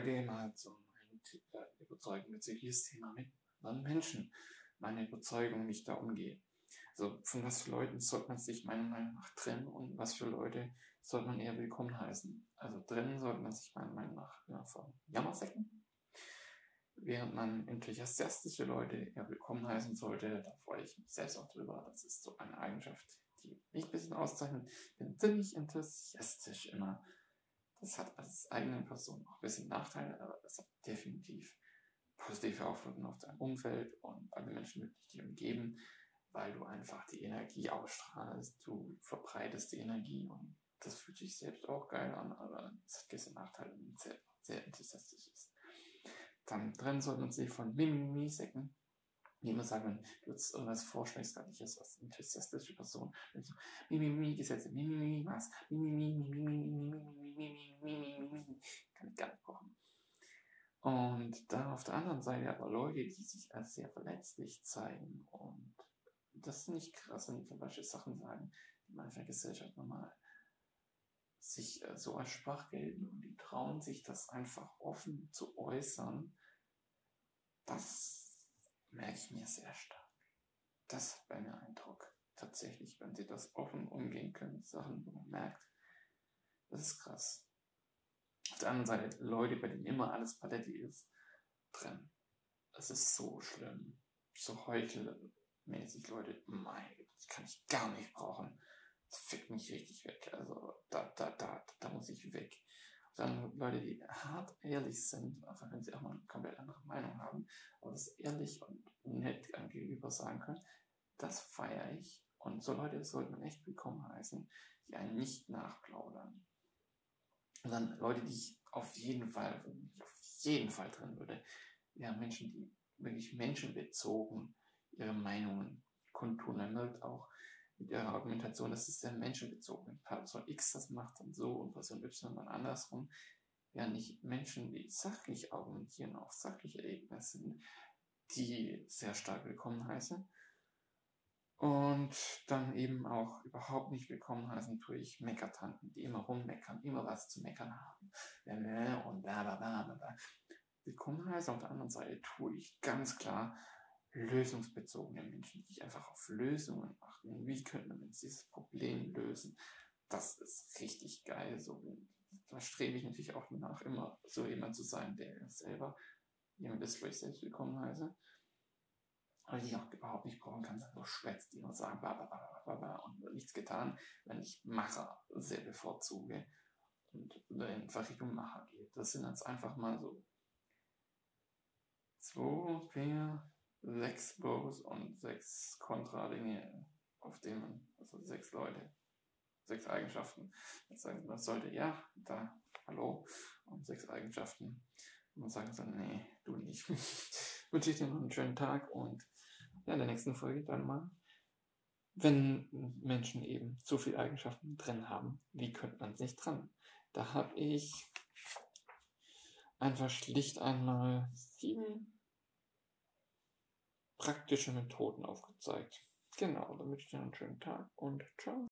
Heute mal zum äh, Überzeugen bezüglich des Thema mit anderen Menschen. Meine Überzeugung, wie ich da umgehe. Also von was für Leuten sollte man sich meiner Meinung nach trennen und was für Leute sollte man eher willkommen heißen. Also trennen sollte man sich meiner Meinung nach ja, von Jammersäcken, während man enthusiastische Leute eher willkommen heißen sollte. Da freue ich mich selbst auch drüber. Das ist so eine Eigenschaft, die mich ein bisschen auszeichnet. Ich bin ziemlich enthusiastisch immer das hat als eigene Person auch ein bisschen Nachteile, aber das hat definitiv positive Auswirkungen auf dein Umfeld und alle Menschen, die dich umgeben, weil du einfach die Energie ausstrahlst, du verbreitest die Energie und das fühlt sich selbst auch geil an, aber es hat gewisse Nachteile, wenn man sehr, sehr enthusiastisch ist. Dann trennen sollte man sich von Mimimi-Säcken, immer sagen, wenn du jetzt irgendwas vorschlägst, gerade ich als enthusiastische Person, wenn so, Mimimi, Gesetze, Mimimi, was, Mimimi, Mimimi, Mimimi, Mimimi, kann ich gar nicht kochen. Und dann auf der anderen Seite aber Leute, die sich als sehr verletzlich zeigen und das nicht krass und zum Beispiel Sachen sagen, die man in der Gesellschaft normal sich so als schwach gelten und die trauen sich das einfach offen zu äußern, das merke ich mir sehr stark. Das wäre mein Eindruck. Tatsächlich, wenn sie das offen umgehen können, Sachen, wo man merkt, das ist krass. Auf der anderen Seite, Leute, bei denen immer alles paletti ist, trennen. Das ist so schlimm. So heuchelmäßig, Leute, mein das kann ich gar nicht brauchen. Das fickt mich richtig weg. Also, da, da, da, da muss ich weg dann Leute, die hart ehrlich sind, einfach wenn sie auch mal eine komplett andere Meinung haben, aber das ehrlich und nett gegenüber sagen können, das feiere ich. Und so Leute sollte man echt willkommen heißen, die einen nicht nachplaudern. Dann Leute, die ich auf jeden Fall, auf jeden Fall drin würde, ja, Menschen, die wirklich menschenbezogen ihre Meinungen kundtun. Man merkt auch, mit ihrer Argumentation, das ist sehr menschenbezogen. Person X das macht dann so und Person Y dann andersrum. Ja, nicht Menschen, die sachlich argumentieren, auf sachlicher Ebene sind, die sehr stark willkommen heißen. Und dann eben auch überhaupt nicht willkommen heißen tue ich Meckertanten, die immer rummeckern, immer was zu meckern haben. Und bla bla bla. Willkommen heißen auf der anderen Seite tue ich ganz klar lösungsbezogene Menschen, die einfach auf Lösungen achten. Wie könnte man jetzt dieses Problem lösen? Das ist richtig geil. So, da strebe ich natürlich auch nach, immer so jemand zu sein, der selber ist, wo ich selbst willkommen heiße. Die ich auch überhaupt nicht brauchen kann, nur schwätzt, die nur sagen, bla, bla, bla, bla, bla, und nichts getan, wenn ich Macher sehr bevorzuge und in Richtung Macher geht. Das sind jetzt einfach mal so zwei, vier, sechs Pros und sechs Kontra-Dinge, auf denen man, also sechs Leute, sechs Eigenschaften. Jetzt sagen man sollte, ja, da, hallo, und sechs Eigenschaften. Und sagt dann, nee, du nicht. Wünsche ich dir noch einen schönen Tag und ja, in der nächsten Folge dann mal, wenn Menschen eben so viele Eigenschaften drin haben, wie könnte man sich dran? Da habe ich einfach schlicht einmal sieben praktische Methoden aufgezeigt. Genau, damit wünsche ich dir einen schönen Tag und ciao.